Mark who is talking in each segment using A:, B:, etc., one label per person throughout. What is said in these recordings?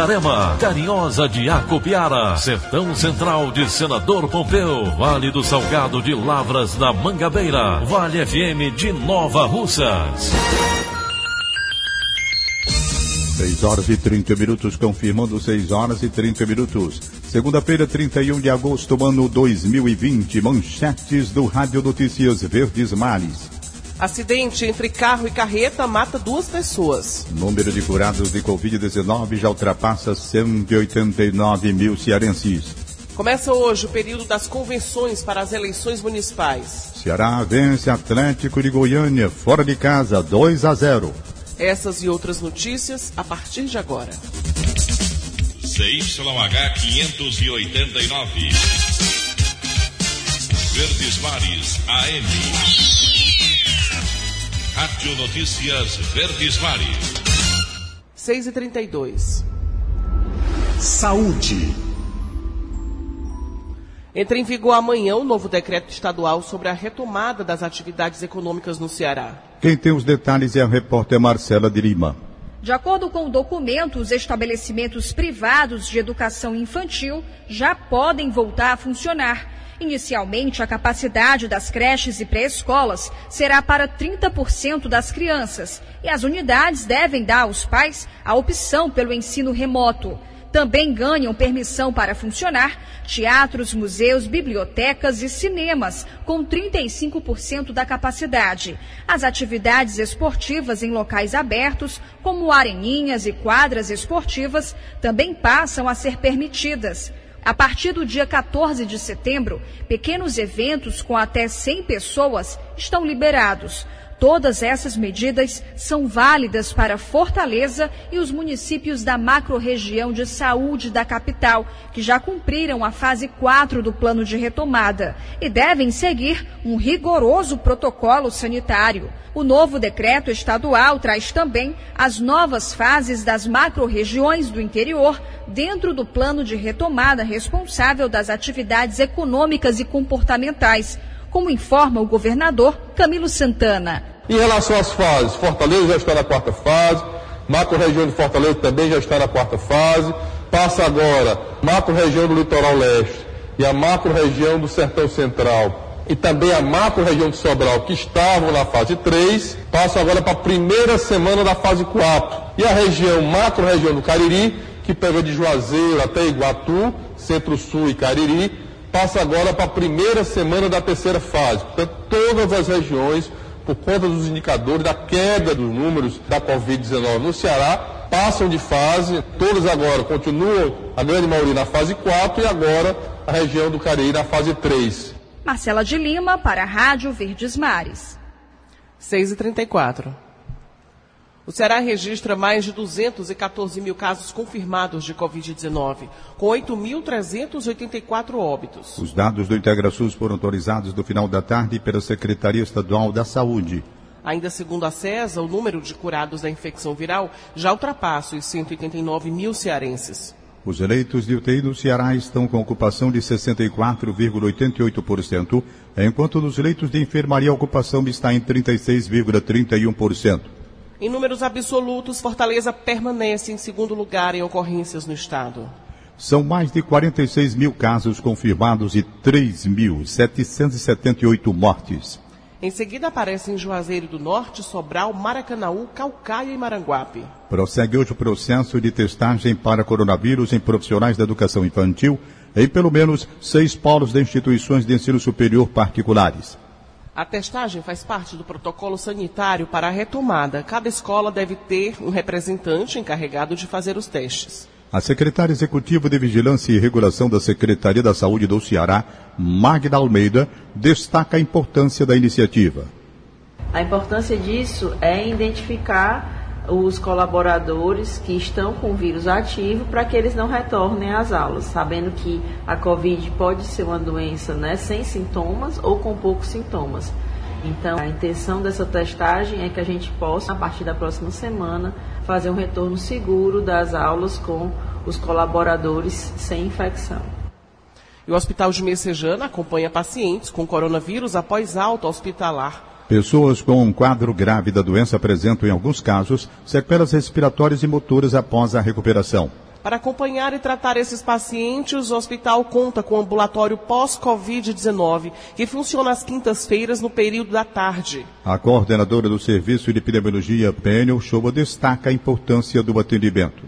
A: Itarema, Carinhosa de Acopiara, Sertão Central de Senador Pompeu, Vale do Salgado de Lavras da Mangabeira, Vale FM de Nova Russas.
B: 6 horas e 30 minutos, confirmando 6 horas e 30 minutos. Segunda-feira, 31 de agosto, ano 2020. Manchetes do Rádio Notícias Verdes Mares.
C: Acidente entre carro e carreta mata duas pessoas.
B: Número de curados de Covid-19 já ultrapassa 189 mil cearenses.
C: Começa hoje o período das convenções para as eleições municipais.
B: Ceará vence Atlético de Goiânia, fora de casa, 2 a 0.
C: Essas e outras notícias a partir de agora.
A: CYH 589. Verdes Mares AM. Rádio Notícias Verdes Mares.
C: 6 e 32
A: Saúde.
C: Entra em vigor amanhã o novo decreto estadual sobre a retomada das atividades econômicas no Ceará.
B: Quem tem os detalhes é a repórter Marcela de Lima.
D: De acordo com o documento, os estabelecimentos privados de educação infantil já podem voltar a funcionar Inicialmente, a capacidade das creches e pré-escolas será para 30% das crianças e as unidades devem dar aos pais a opção pelo ensino remoto. Também ganham permissão para funcionar teatros, museus, bibliotecas e cinemas, com 35% da capacidade. As atividades esportivas em locais abertos, como areninhas e quadras esportivas, também passam a ser permitidas. A partir do dia 14 de setembro, pequenos eventos com até 100 pessoas estão liberados. Todas essas medidas são válidas para Fortaleza e os municípios da macro-região de saúde da capital, que já cumpriram a fase 4 do plano de retomada e devem seguir um rigoroso protocolo sanitário. O novo decreto estadual traz também as novas fases das macro-regiões do interior dentro do plano de retomada responsável das atividades econômicas e comportamentais como informa o governador Camilo Santana.
E: Em relação às fases, Fortaleza já está na quarta fase, macro-região de Fortaleza também já está na quarta fase, passa agora macro-região do litoral leste e a macro-região do sertão central e também a macro-região de Sobral, que estavam na fase 3, passa agora para a primeira semana da fase 4. E a região macro-região do Cariri, que pega de Juazeiro até Iguatu, Centro-Sul e Cariri, passa agora para a primeira semana da terceira fase. Portanto, todas as regiões, por conta dos indicadores da queda dos números da Covid-19 no Ceará, passam de fase, todas agora continuam, a grande maioria na fase 4 e agora a região do Cariri na fase 3.
D: Marcela de Lima para a Rádio Verdes Mares.
C: 6h34. O Ceará registra mais de 214 mil casos confirmados de Covid-19, com 8.384 óbitos.
B: Os dados do IntegraSUS foram autorizados no final da tarde pela Secretaria Estadual da Saúde.
C: Ainda segundo a CESA, o número de curados da infecção viral já ultrapassa os 189 mil cearenses.
B: Os leitos de UTI no Ceará estão com ocupação de 64,88%, enquanto nos leitos de enfermaria a ocupação está em 36,31%.
C: Em números absolutos, Fortaleza permanece em segundo lugar em ocorrências no estado.
B: São mais de 46 mil casos confirmados e 3.778 mortes.
C: Em seguida aparecem Juazeiro do Norte, Sobral, Maracanaú, Calcaia e Maranguape.
B: Prossegue hoje o processo de testagem para coronavírus em profissionais da educação infantil em pelo menos seis polos de instituições de ensino superior particulares.
C: A testagem faz parte do protocolo sanitário para a retomada. Cada escola deve ter um representante encarregado de fazer os testes.
B: A secretária executiva de Vigilância e Regulação da Secretaria da Saúde do Ceará, Magda Almeida, destaca a importância da iniciativa.
F: A importância disso é identificar os colaboradores que estão com o vírus ativo para que eles não retornem às aulas, sabendo que a Covid pode ser uma doença né, sem sintomas ou com poucos sintomas. Então, a intenção dessa testagem é que a gente possa, a partir da próxima semana, fazer um retorno seguro das aulas com os colaboradores sem infecção.
C: E o Hospital de Messejana acompanha pacientes com coronavírus após alta hospitalar.
B: Pessoas com um quadro grave da doença apresentam, em alguns casos, sequelas respiratórias e motoras após a recuperação.
C: Para acompanhar e tratar esses pacientes, o hospital conta com ambulatório pós-Covid-19, que funciona às quintas-feiras no período da tarde.
B: A coordenadora do Serviço de Epidemiologia, Pênio Shoba, destaca a importância do atendimento.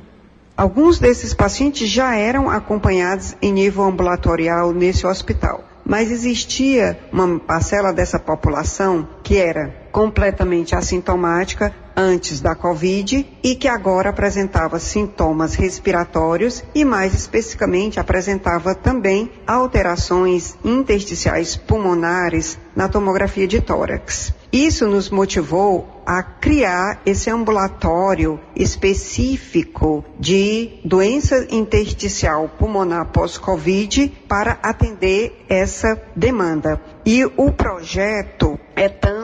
G: Alguns desses pacientes já eram acompanhados em nível ambulatorial nesse hospital, mas existia uma parcela dessa população que era completamente assintomática antes da Covid e que agora apresentava sintomas respiratórios e, mais especificamente, apresentava também alterações intersticiais pulmonares na tomografia de tórax. Isso nos motivou a criar esse ambulatório específico de doença intersticial pulmonar pós-Covid para atender essa demanda. E o projeto é tanto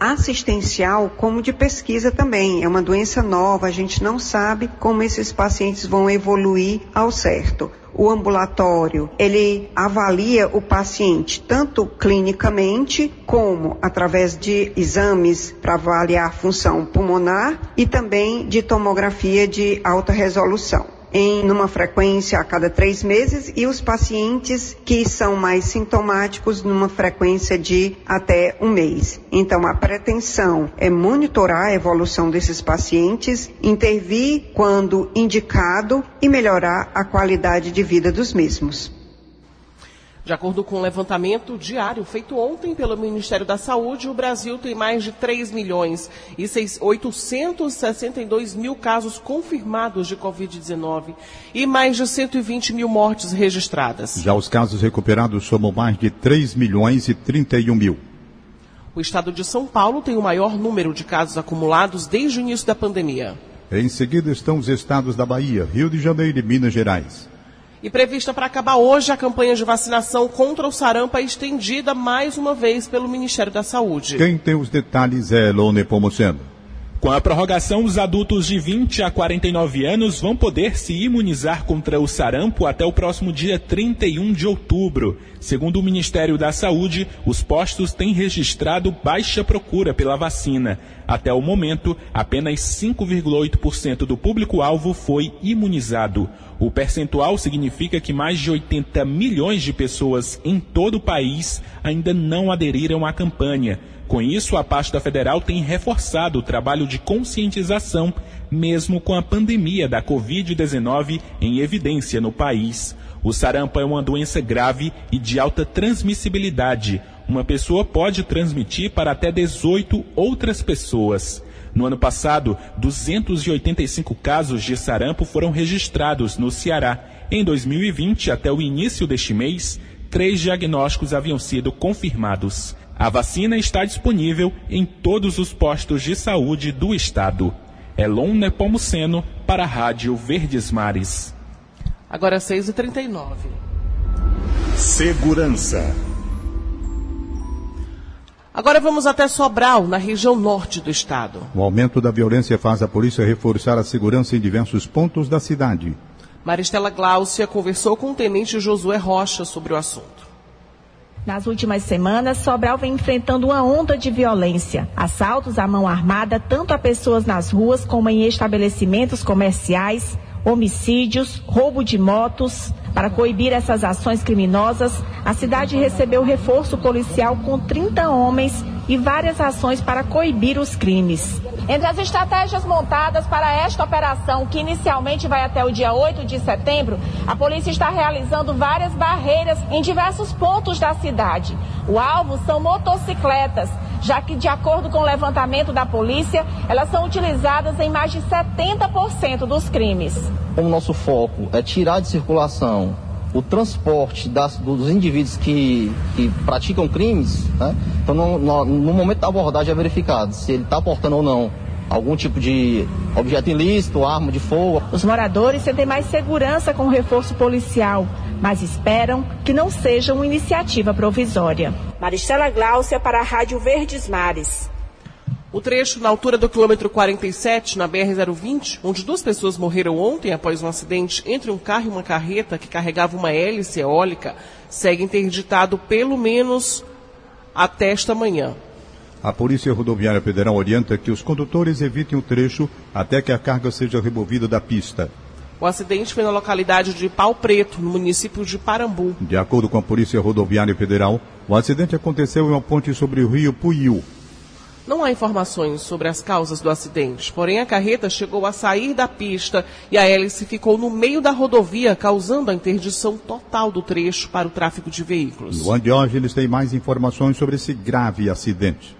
G: assistencial como de pesquisa também. É uma doença nova, a gente não sabe como esses pacientes vão evoluir ao certo. O ambulatório, ele avalia o paciente tanto clinicamente como através de exames para avaliar a função pulmonar e também de tomografia de alta resolução em numa frequência a cada três meses e os pacientes que são mais sintomáticos numa frequência de até um mês. Então a pretensão é monitorar a evolução desses pacientes, intervir quando indicado e melhorar a qualidade de vida dos mesmos.
C: De acordo com o um levantamento diário feito ontem pelo Ministério da Saúde, o Brasil tem mais de 3 milhões e 862 mil casos confirmados de Covid-19 e mais de 120 mil mortes registradas.
B: Já os casos recuperados somam mais de 3 milhões e 31 mil.
C: O estado de São Paulo tem o maior número de casos acumulados desde o início da pandemia.
B: Em seguida estão os estados da Bahia, Rio de Janeiro e Minas Gerais.
C: E prevista para acabar hoje, a campanha de vacinação contra o sarampo é estendida mais uma vez pelo Ministério da Saúde.
B: Quem tem os detalhes é Lone Pomoceno.
H: Com a prorrogação, os adultos de 20 a 49 anos vão poder se imunizar contra o sarampo até o próximo dia 31 de outubro. Segundo o Ministério da Saúde, os postos têm registrado baixa procura pela vacina. Até o momento, apenas 5,8% do público-alvo foi imunizado. O percentual significa que mais de 80 milhões de pessoas em todo o país ainda não aderiram à campanha. Com isso, a pasta federal tem reforçado o trabalho de conscientização, mesmo com a pandemia da Covid-19 em evidência no país. O sarampo é uma doença grave e de alta transmissibilidade. Uma pessoa pode transmitir para até 18 outras pessoas. No ano passado, 285 casos de sarampo foram registrados no Ceará. Em 2020, até o início deste mês, três diagnósticos haviam sido confirmados. A vacina está disponível em todos os postos de saúde do estado. Elon Nepomuceno para a Rádio Verdes Mares.
C: Agora 6h39.
A: Segurança.
C: Agora vamos até Sobral, na região norte do estado.
B: O aumento da violência faz a polícia reforçar a segurança em diversos pontos da cidade.
C: Maristela Gláucia conversou com o tenente Josué Rocha sobre o assunto.
I: Nas últimas semanas, Sobral vem enfrentando uma onda de violência. Assaltos à mão armada, tanto a pessoas nas ruas como em estabelecimentos comerciais, homicídios, roubo de motos. Para coibir essas ações criminosas, a cidade recebeu reforço policial com 30 homens e várias ações para coibir os crimes. Entre as estratégias montadas para esta operação, que inicialmente vai até o dia 8 de setembro, a polícia está realizando várias barreiras em diversos pontos da cidade. O alvo são motocicletas. já que, de acordo com o levantamento da polícia, elas são utilizadas em mais de 70% dos crimes.
J: Como nosso foco é tirar de circulação o transporte das, dos indivíduos que, que praticam crimes, né? então no, no, no, momento da abordagem é verificado se ele está portando ou não algum tipo de objeto ilícito, arma de fogo.
I: Os moradores sentem mais segurança com o reforço policial, mas esperam que não seja uma iniciativa provisória.
K: Maristela Gláucia para a Rádio Verdes Mares.
C: O trecho na altura do quilômetro 47, na BR-020, onde duas pessoas morreram ontem após um acidente entre um carro e uma carreta que carregava uma hélice eólica, segue interditado pelo menos até esta manhã.
B: A Polícia Rodoviária Federal orienta que os condutores evitem o trecho até que a carga seja removida da pista.
C: O acidente foi na localidade de Pau Preto, no município de Parambu.
B: De acordo com a Polícia Rodoviária Federal, o acidente aconteceu em uma ponte sobre o rio Puiú,
C: não há informações sobre as causas do acidente, porém a carreta chegou a sair da pista e a hélice ficou no meio da rodovia, causando a interdição total do trecho para o tráfego de veículos.
B: Luan Diógenes tem mais informações sobre esse grave acidente.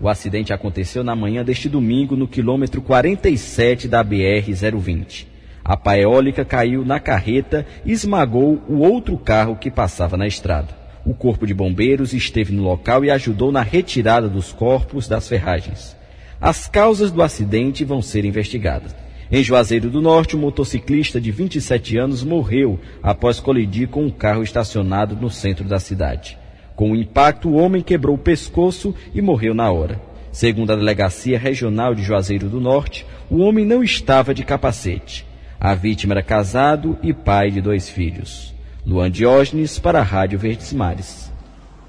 L: O acidente aconteceu na manhã deste domingo no quilômetro 47 da BR-020. A pá eólica caiu na carreta e esmagou o outro carro que passava na estrada. O Corpo de Bombeiros esteve no local e ajudou na retirada dos corpos das ferragens. As causas do acidente vão ser investigadas. Em Juazeiro do Norte, um motociclista de 27 anos morreu após colidir com um carro estacionado no centro da cidade. Com o impacto, o homem quebrou o pescoço e morreu na hora. Segundo a Delegacia Regional de Juazeiro do Norte, o homem não estava de capacete. A vítima era casado e pai de dois filhos. Luan Diógenes para a Rádio Verdes Mares.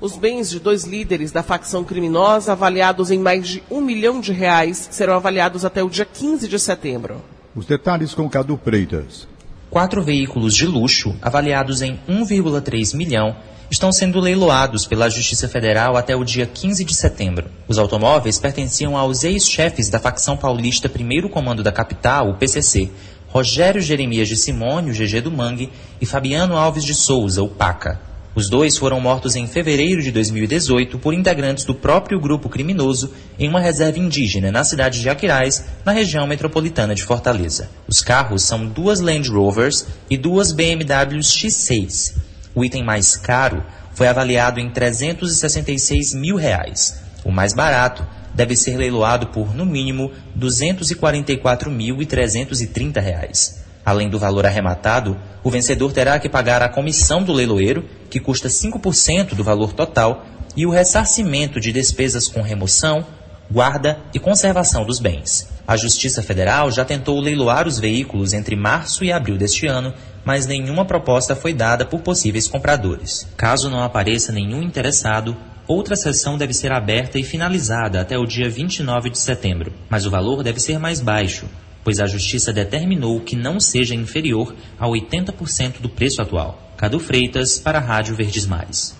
C: Os bens de dois líderes da facção criminosa, avaliados em mais de um milhão de reais, serão avaliados até o dia 15 de setembro.
B: Os detalhes com Cadu Freitas.
M: Quatro veículos de luxo, avaliados em 1,3 milhão, estão sendo leiloados pela Justiça Federal até o dia 15 de setembro. Os automóveis pertenciam aos ex-chefes da facção paulista Primeiro Comando da Capital, o PCC, Rogério Jeremias de Simone, o GG do Mangue, e Fabiano Alves de Souza, o Paca. Os dois foram mortos em fevereiro de 2018 por integrantes do próprio grupo criminoso em uma reserva indígena na cidade de Aquiraz, na região metropolitana de Fortaleza. Os carros são duas Land Rovers e duas BMW X6. O item mais caro foi avaliado em 366 mil reais. O mais barato deve ser leiloado por, no mínimo, R$ 244.330. Além do valor arrematado, o vencedor terá que pagar a comissão do leiloeiro, que custa 5% do valor total, e o ressarcimento de despesas com remoção, guarda e conservação dos bens. A Justiça Federal já tentou leiloar os veículos entre março e abril deste ano, mas nenhuma proposta foi dada por possíveis compradores. Caso não apareça nenhum interessado, Outra sessão deve ser aberta e finalizada até o dia 29 de setembro, mas o valor deve ser mais baixo, pois a Justiça determinou que não seja inferior a 80% do preço atual. Cadu Freitas, para a Rádio Verdes Mares.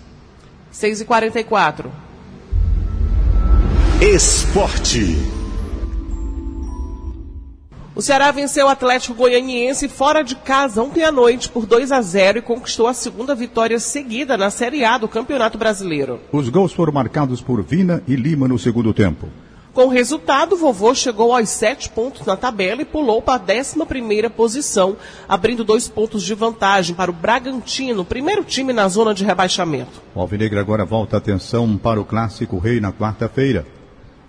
C: 6h44.
A: Esporte.
C: O Ceará venceu o Atlético Goianiense fora de casa ontem à noite por 2 a 0 e conquistou a segunda vitória seguida na Série A do Campeonato Brasileiro.
B: Os gols foram marcados por Vina e Lima no segundo tempo.
C: Com o resultado, o vovô chegou aos sete pontos na tabela e pulou para a décima primeira posição, abrindo dois pontos de vantagem para o Bragantino, primeiro time na zona de rebaixamento.
B: O Alvinegro agora volta a atenção para o Clássico Rei na quarta-feira.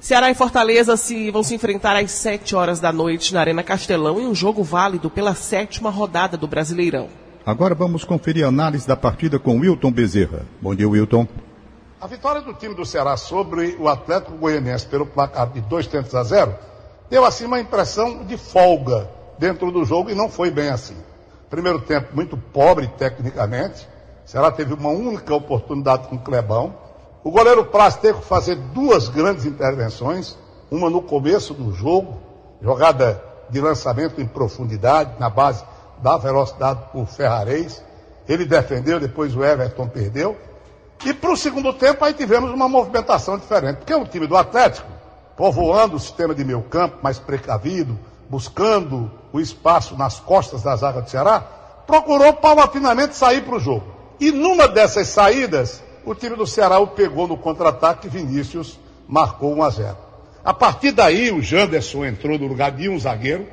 C: Ceará e Fortaleza se, vão se enfrentar às 7 horas da noite na Arena Castelão em um jogo válido pela sétima rodada do Brasileirão.
B: Agora vamos conferir a análise da partida com Wilton Bezerra. Bom dia, Wilton.
N: A vitória do time do Ceará sobre o Atlético Goianiense pelo placar de 2 tentos a 0 deu assim uma impressão de folga dentro do jogo e não foi bem assim. Primeiro tempo muito pobre tecnicamente. O Ceará teve uma única oportunidade com o Clebão o goleiro Praz teve que fazer duas grandes intervenções, uma no começo do jogo, jogada de lançamento em profundidade, na base da velocidade por Ferrarez. Ele defendeu, depois o Everton perdeu. E para o segundo tempo aí tivemos uma movimentação diferente, porque o time do Atlético, povoando o sistema de meio campo, mais precavido, buscando o espaço nas costas da zaga do Ceará, procurou paulatinamente sair para o jogo. E numa dessas saídas, o time do Ceará o pegou no contra-ataque, Vinícius marcou 1 a 0. A partir daí, o Janderson entrou no lugar de um zagueiro,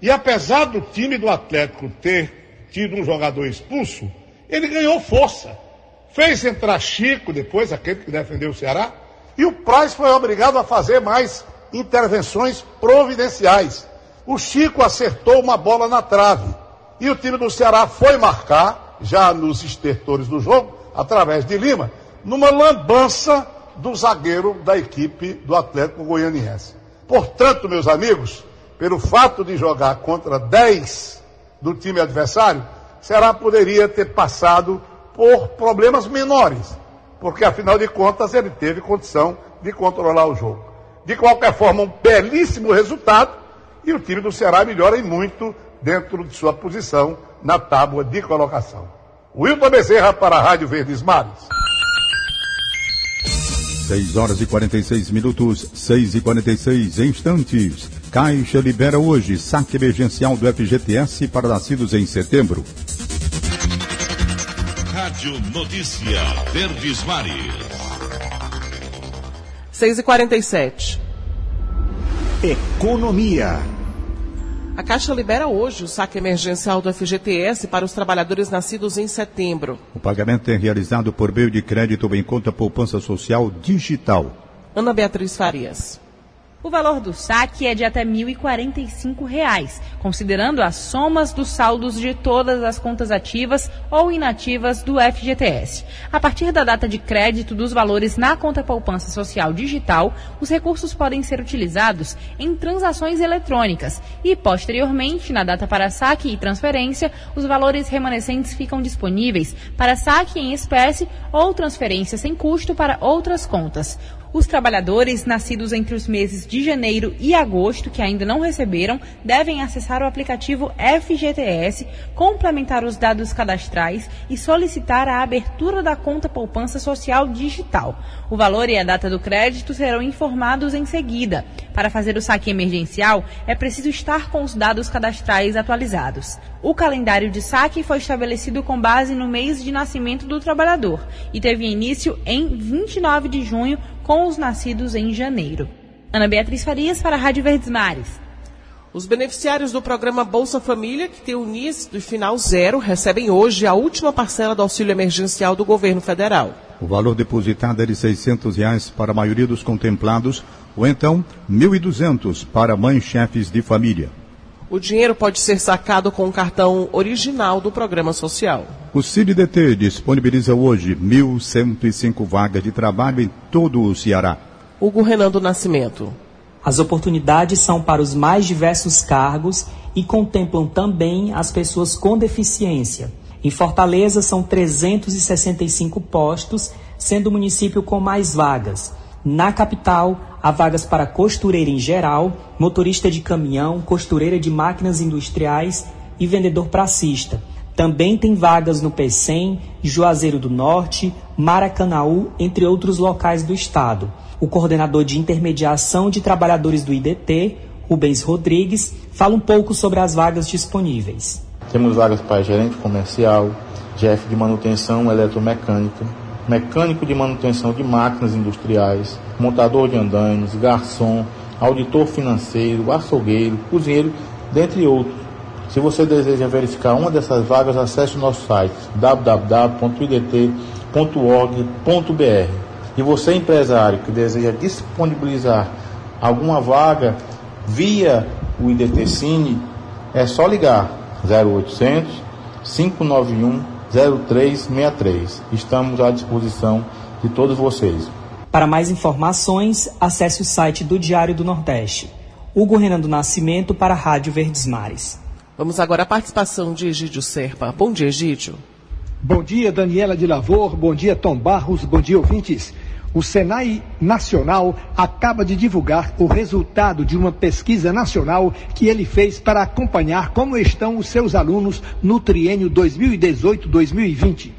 N: e apesar do time do Atlético ter tido um jogador expulso, ele ganhou força. Fez entrar Chico depois, aquele que defendeu o Ceará, e o Praz foi obrigado a fazer mais intervenções providenciais. O Chico acertou uma bola na trave. E o time do Ceará foi marcar, já nos estertores do jogo, através de Lima, numa lambança do zagueiro da equipe do Atlético Goianiense. Portanto, meus amigos, pelo fato de jogar contra 10 do time adversário, Ceará poderia ter passado por problemas menores, porque afinal de contas ele teve condição de controlar o jogo. De qualquer forma, um belíssimo resultado e o time do Ceará melhora em muito dentro de sua posição na tábua de colocação. Wilton Bezerra para a Rádio Verdes Mares.
B: 6 horas e 46 minutos, 6 e 46 instantes. Caixa libera hoje saque emergencial do FGTS para nascidos em setembro.
A: Rádio Notícia Verdes Mares.
C: 6 e 47
O: Economia.
C: A Caixa libera hoje o saque emergencial do FGTS para os trabalhadores nascidos em setembro.
B: O pagamento é realizado por meio de crédito em conta poupança social digital.
C: Ana Beatriz Farias.
P: O valor do saque é de até 1.045 reais, considerando as somas dos saldos de todas as contas ativas ou inativas do FGTS. A partir da data de crédito dos valores na conta poupança social digital, os recursos podem ser utilizados em transações eletrônicas e, posteriormente, na data para saque e transferência, os valores remanescentes ficam disponíveis para saque em espécie ou transferência sem custo para outras contas. Os trabalhadores nascidos entre os meses de janeiro e agosto que ainda não receberam devem acessar o aplicativo FGTS, complementar os dados cadastrais e solicitar a abertura da conta poupança social digital. O valor e a data do crédito serão informados em seguida. Para fazer o saque emergencial, é preciso estar com os dados cadastrais atualizados. O calendário de saque foi estabelecido com base no mês de nascimento do trabalhador e teve início em 29 de junho com os nascidos em janeiro. Ana Beatriz Farias para a Rádio Verdes Mares.
C: Os beneficiários do programa Bolsa Família, que tem o NIS do final zero, recebem hoje a última parcela do auxílio emergencial do governo federal.
B: O valor depositado é de 600 reais para a maioria dos contemplados, ou então R$ 1.200 para mães chefes de família.
C: O dinheiro pode ser sacado com o cartão original do programa social.
B: O CIDDT disponibiliza hoje 1.105 vagas de trabalho em todo o Ceará.
C: Hugo Renan do Nascimento.
Q: As oportunidades são para os mais diversos cargos e contemplam também as pessoas com deficiência. Em Fortaleza são 365 postos, sendo o município com mais vagas. Na capital, há vagas para costureira em geral, motorista de caminhão, costureira de máquinas industriais e vendedor pracista. Também tem vagas no Pecém, Juazeiro do Norte, Maracanaú, entre outros locais do estado. O coordenador de intermediação de trabalhadores do IDT, Rubens Rodrigues, fala um pouco sobre as vagas disponíveis.
R: Temos vagas para gerente comercial, chefe de manutenção eletromecânica, mecânico de manutenção de máquinas industriais, montador de andaimes, garçom, auditor financeiro, açougueiro, cozinheiro, dentre outros. Se você deseja verificar uma dessas vagas, acesse o nosso site www.idt.org.br. E você, empresário, que deseja disponibilizar alguma vaga via o IDT Cine, é só ligar 0800 591 0363. Estamos à disposição de todos vocês.
Q: Para mais informações, acesse o site do Diário do Nordeste. Hugo Renan do Nascimento para a Rádio Verdes Mares.
C: Vamos agora à participação de Egídio Serpa. Bom dia, Egídio.
S: Bom dia, Daniela de Lavor. Bom dia, Tom Barros. Bom dia, ouvintes. O Senai Nacional acaba de divulgar o resultado de uma pesquisa nacional que ele fez para acompanhar como estão os seus alunos no triênio 2018-2020.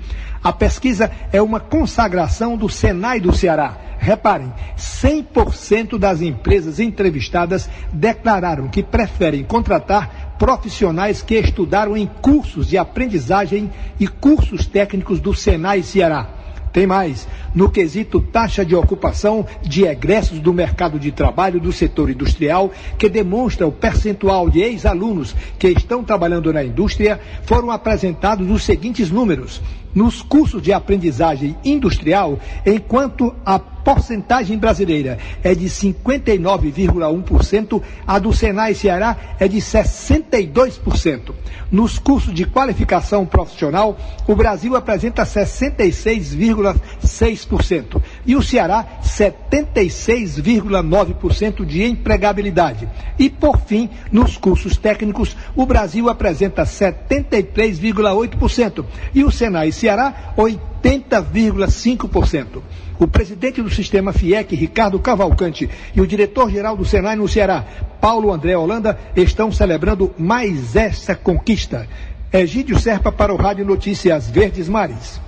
S: A pesquisa é uma consagração do Senai do Ceará. Reparem, 100% das empresas entrevistadas declararam que preferem contratar profissionais que estudaram em cursos de aprendizagem e cursos técnicos do Senai Ceará. Tem mais. No quesito taxa de ocupação de egressos do mercado de trabalho do setor industrial, que demonstra o percentual de ex-alunos que estão trabalhando na indústria, foram apresentados os seguintes números nos cursos de aprendizagem industrial, enquanto a porcentagem brasileira é de 59,1%, a do Senai Ceará é de 62%. Nos cursos de qualificação profissional, o Brasil apresenta 66,6% e o Ceará 76,9% de empregabilidade. E por fim, nos cursos técnicos, o Brasil apresenta 73,8% e o Senai Ceará 80,5%. O presidente do sistema FIEC, Ricardo Cavalcante, e o diretor-geral do Senai no Ceará, Paulo André Holanda, estão celebrando mais essa conquista. Egídio Serpa para o Rádio Notícias Verdes Mares.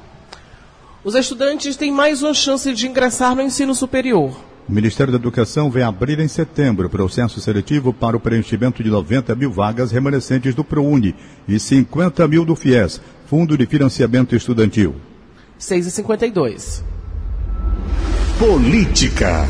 C: Os estudantes têm mais uma chance de ingressar no ensino superior.
B: O Ministério da Educação vai abrir em setembro o processo seletivo para o preenchimento de 90 mil vagas remanescentes do ProUni e 50 mil do FIES, Fundo de Financiamento Estudantil.
C: 6h52.
A: Política.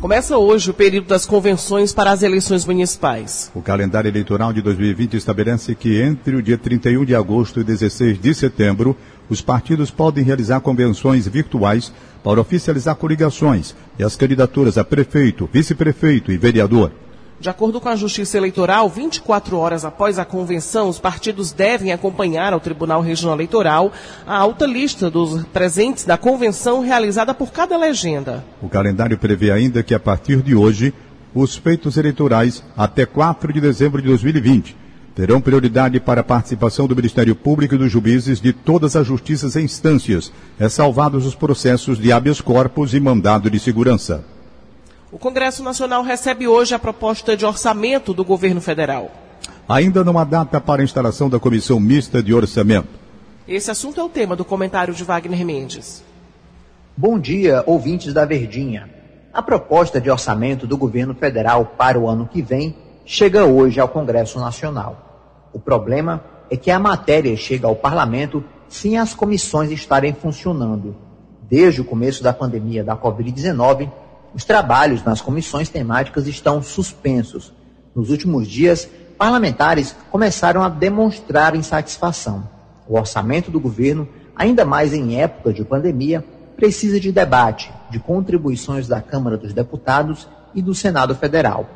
C: Começa hoje o período das convenções para as eleições municipais.
B: O calendário eleitoral de 2020 estabelece que entre o dia 31 de agosto e 16 de setembro, os partidos podem realizar convenções virtuais para oficializar coligações e as candidaturas a prefeito, vice-prefeito e vereador.
C: De acordo com a Justiça Eleitoral, 24 horas após a convenção, os partidos devem acompanhar ao Tribunal Regional Eleitoral a alta lista dos presentes da convenção realizada por cada legenda.
B: O calendário prevê ainda que, a partir de hoje, os feitos eleitorais até 4 de dezembro de 2020 terão prioridade para a participação do Ministério Público e dos juízes de todas as justiças e instâncias, ressalvados os processos de habeas corpus e mandado de segurança.
C: O Congresso Nacional recebe hoje a proposta de orçamento do governo federal.
B: Ainda não há data para a instalação da comissão mista de orçamento.
C: Esse assunto é o tema do comentário de Wagner Mendes.
O: Bom dia, ouvintes da Verdinha. A proposta de orçamento do governo federal para o ano que vem chega hoje ao Congresso Nacional. O problema é que a matéria chega ao parlamento sem as comissões estarem funcionando. Desde o começo da pandemia da Covid-19, os trabalhos nas comissões temáticas estão suspensos. Nos últimos dias, parlamentares começaram a demonstrar insatisfação. O orçamento do governo, ainda mais em época de pandemia, precisa de debate, de contribuições da Câmara dos Deputados e do Senado Federal.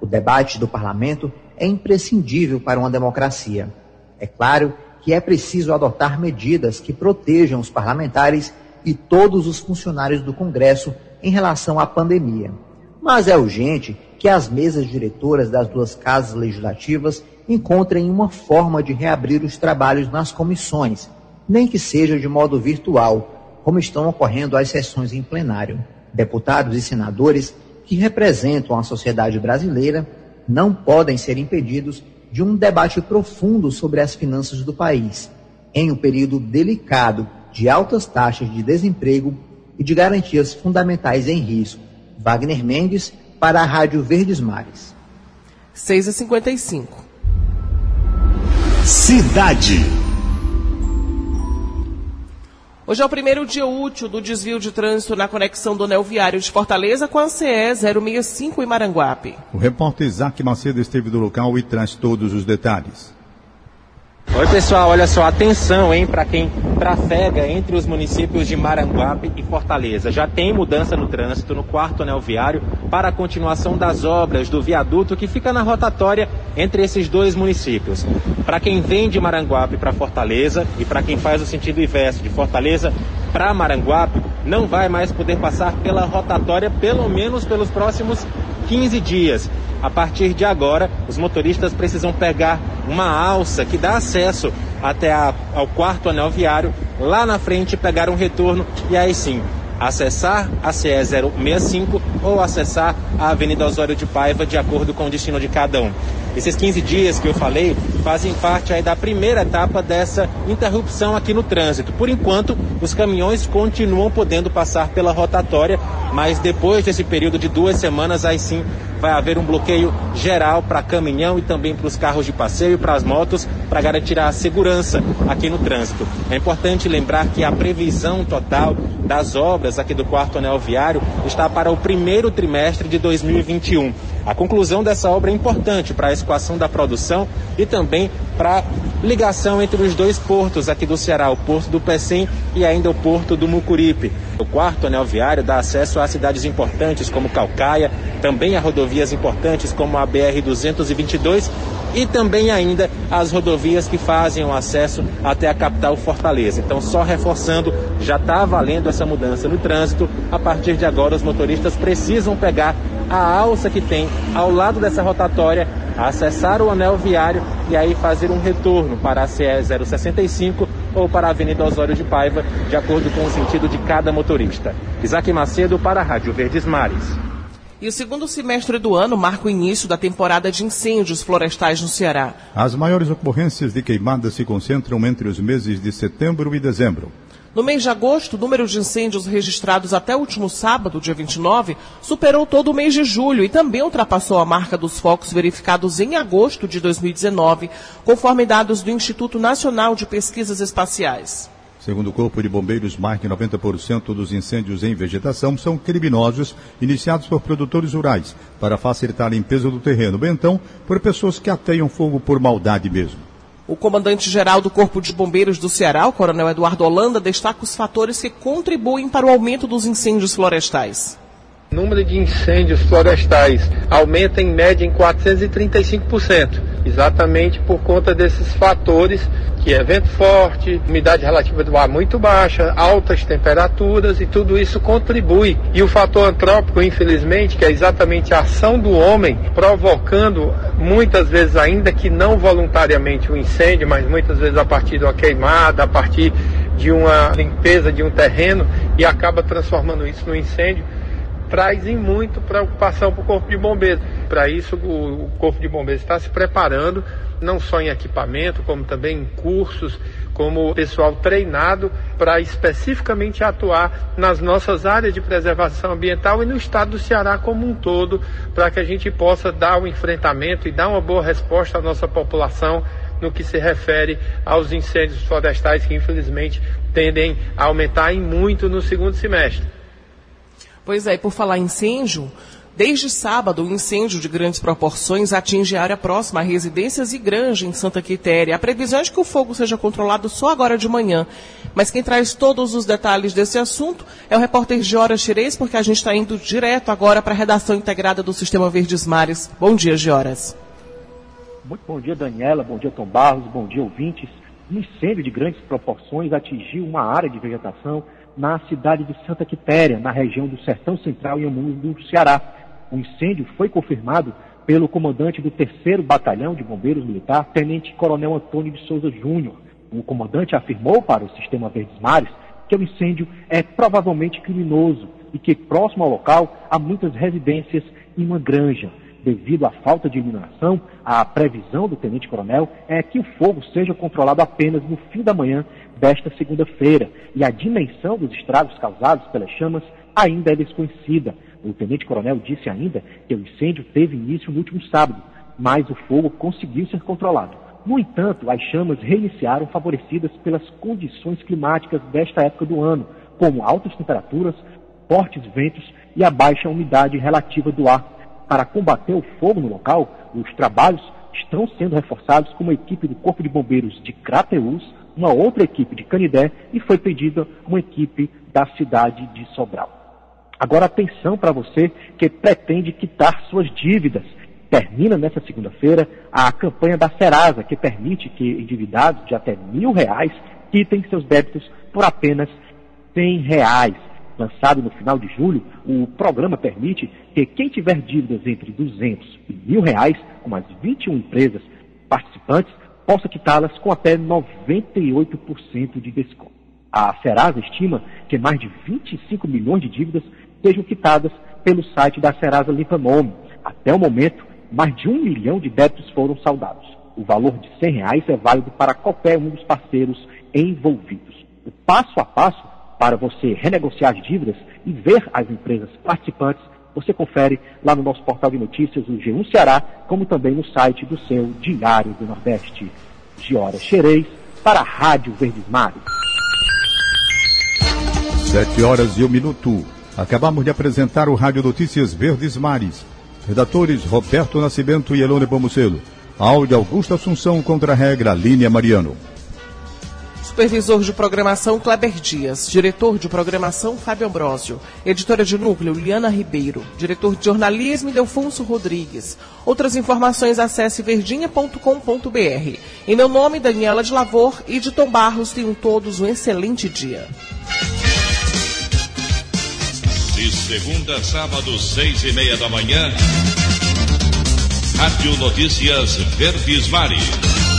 O: O debate do parlamento é imprescindível para uma democracia. É claro que é preciso adotar medidas que protejam os parlamentares e todos os funcionários do Congresso em relação à pandemia. Mas é urgente que as mesas diretoras das duas casas legislativas encontrem uma forma de reabrir os trabalhos nas comissões, nem que seja de modo virtual, como estão ocorrendo as sessões em plenário. Deputados e senadores que representam a sociedade brasileira não podem ser impedidos de um debate profundo sobre as finanças do país, em um período delicado de altas taxas de desemprego e de garantias fundamentais em risco. Wagner Mendes, para a Rádio Verdes Mares.
C: 6 h 55
A: Cidade.
C: Hoje é o primeiro dia útil do desvio de trânsito na conexão do anel viário de Fortaleza com a CE 065 em Maranguape.
B: O repórter Isaac Macedo esteve no local e traz todos os detalhes.
T: Oi pessoal, olha só, atenção hein, para quem trafega entre os municípios de Maranguape e Fortaleza. Já tem mudança no trânsito no quarto anel viário para a continuação das obras do viaduto que fica na rotatória entre esses dois municípios. Para quem vem de Maranguape para Fortaleza e para quem faz o sentido inverso de Fortaleza para Maranguape, não vai mais poder passar pela rotatória pelo menos pelos próximos 15 dias. A partir de agora, os motoristas precisam pegar uma alça que dá acesso até a, ao quarto anel viário, lá na frente pegar um retorno e aí sim acessar a CE 065 ou acessar a Avenida Osório de Paiva de acordo com o destino de cada um. Esses 15 dias que eu falei fazem parte aí da primeira etapa dessa interrupção aqui no trânsito. Por enquanto, os caminhões continuam podendo passar pela rotatória, mas depois desse período de duas semanas, aí sim vai haver um bloqueio geral para caminhão e também para os carros de passeio e para as motos para garantir a segurança aqui no trânsito. É importante lembrar que a previsão total das obras aqui do quarto anel viário está para o primeiro trimestre de 2021. A conclusão dessa obra é importante para a escoação da produção e também para ligação entre os dois portos aqui do Ceará, o porto do Pecém e ainda o porto do Mucuripe. O quarto anel viário dá acesso a cidades importantes como Calcaia, também a rodovias importantes como a BR-222 e também ainda as rodovias que fazem o acesso até a capital Fortaleza. Então, só reforçando, já está valendo essa mudança no trânsito. A partir de agora, os motoristas precisam pegar a alça que tem ao lado dessa rotatória, acessar o anel viário e aí fazer um retorno para a CE 065 ou para a Avenida Osório de Paiva, de acordo com o sentido de cada motorista. Isaac Macedo para a Rádio Verdes Mares.
C: E o segundo semestre do ano marca o início da temporada de incêndios florestais no Ceará.
B: As maiores ocorrências de queimadas se concentram entre os meses de setembro e dezembro.
C: No mês de agosto, o número de incêndios registrados até o último sábado, dia 29, superou todo o mês de julho e também ultrapassou a marca dos focos verificados em agosto de 2019, conforme dados do Instituto Nacional de Pesquisas Espaciais.
B: Segundo o Corpo de Bombeiros, mais de 90% dos incêndios em vegetação são criminosos, iniciados por produtores rurais, para facilitar a limpeza do terreno, bem então por pessoas que ateiam fogo por maldade mesmo.
C: O comandante-geral do Corpo de Bombeiros do Ceará, o coronel Eduardo Holanda, destaca os fatores que contribuem para o aumento dos incêndios florestais.
U: O número de incêndios florestais aumenta em média em 435%, exatamente por conta desses fatores que é vento forte, umidade relativa do ar muito baixa, altas temperaturas e tudo isso contribui. E o fator antrópico, infelizmente, que é exatamente a ação do homem provocando muitas vezes ainda que não voluntariamente o um incêndio, mas muitas vezes a partir de uma queimada, a partir de uma limpeza de um terreno e acaba transformando isso no incêndio trazem muito preocupação para o Corpo de Bombeiros. Para isso, o, o Corpo de Bombeiros está se preparando, não só em equipamento, como também em cursos, como pessoal treinado para especificamente atuar nas nossas áreas de preservação ambiental e no estado do Ceará como um todo, para que a gente possa dar o um enfrentamento e dar uma boa resposta à nossa população no que se refere aos incêndios florestais que infelizmente tendem a aumentar em muito no segundo semestre.
C: Pois é, por falar em incêndio, desde sábado um incêndio de grandes proporções atinge a área próxima a residências e granja em Santa Quitéria. A previsão é que o fogo seja controlado só agora de manhã. Mas quem traz todos os detalhes desse assunto é o repórter Giora Xerez, porque a gente está indo direto agora para a redação integrada do Sistema Verdes Mares. Bom dia, Gioras.
V: Muito bom dia, Daniela. Bom dia, Tom Barros. Bom dia, ouvintes. Um incêndio de grandes proporções atingiu uma área de vegetação na cidade de Santa Quitéria, na região do Sertão Central e Amuns do Ceará. O incêndio foi confirmado pelo comandante do 3 Batalhão de Bombeiros Militar, Tenente Coronel Antônio de Souza Júnior. O comandante afirmou para o Sistema Verdes Mares que o incêndio é provavelmente criminoso e que próximo ao local há muitas residências e uma granja. Devido à falta de iluminação, a previsão do Tenente Coronel é que o fogo seja controlado apenas no fim da manhã desta segunda-feira e a dimensão dos estragos causados pelas chamas ainda é desconhecida. O tenente-coronel disse ainda que o incêndio teve início no último sábado, mas o fogo conseguiu ser controlado. No entanto, as chamas reiniciaram favorecidas pelas condições climáticas desta época do ano, como altas temperaturas, fortes ventos e a baixa umidade relativa do ar. Para combater o fogo no local, os trabalhos estão sendo reforçados com uma equipe do Corpo de Bombeiros de Crateús, uma outra equipe de Canidé e foi pedida uma equipe da cidade de Sobral. Agora atenção para você que pretende quitar suas dívidas. Termina nessa segunda-feira a campanha da Serasa, que permite que endividados de até mil reais quitem seus débitos por apenas cem reais. Lançado no final de julho, o programa permite que quem tiver dívidas entre 200 e mil reais, com as 21 empresas participantes, possa quitá-las com até 98% de desconto. A Serasa estima que mais de 25 milhões de dívidas sejam quitadas pelo site da Serasa Limpa Nome. Até o momento, mais de um milhão de débitos foram saldados. O valor de 100 reais é válido para qualquer um dos parceiros envolvidos. O passo a passo para você renegociar as dívidas e ver as empresas participantes, você confere lá no nosso portal de notícias, o G1 Ceará, como também no site do seu Diário do Nordeste. Giora Xerez, para a Rádio Verdes Mares.
B: Sete horas e um minuto. Acabamos de apresentar o Rádio Notícias Verdes Mares. Redatores Roberto Nascimento e Elone Pomucelo. Áudio Augusto Assunção contra a regra Línia Mariano.
C: Supervisor de programação Kleber Dias. Diretor de programação Fábio Ambrosio. Editora de núcleo Liana Ribeiro. Diretor de jornalismo Delfonso Rodrigues. Outras informações acesse verdinha.com.br. Em meu nome, Daniela de Lavor e de Tom Barros, tenham todos um excelente dia.
A: De segunda a sábado, seis e meia da manhã. Rádio Notícias Verdes Mares.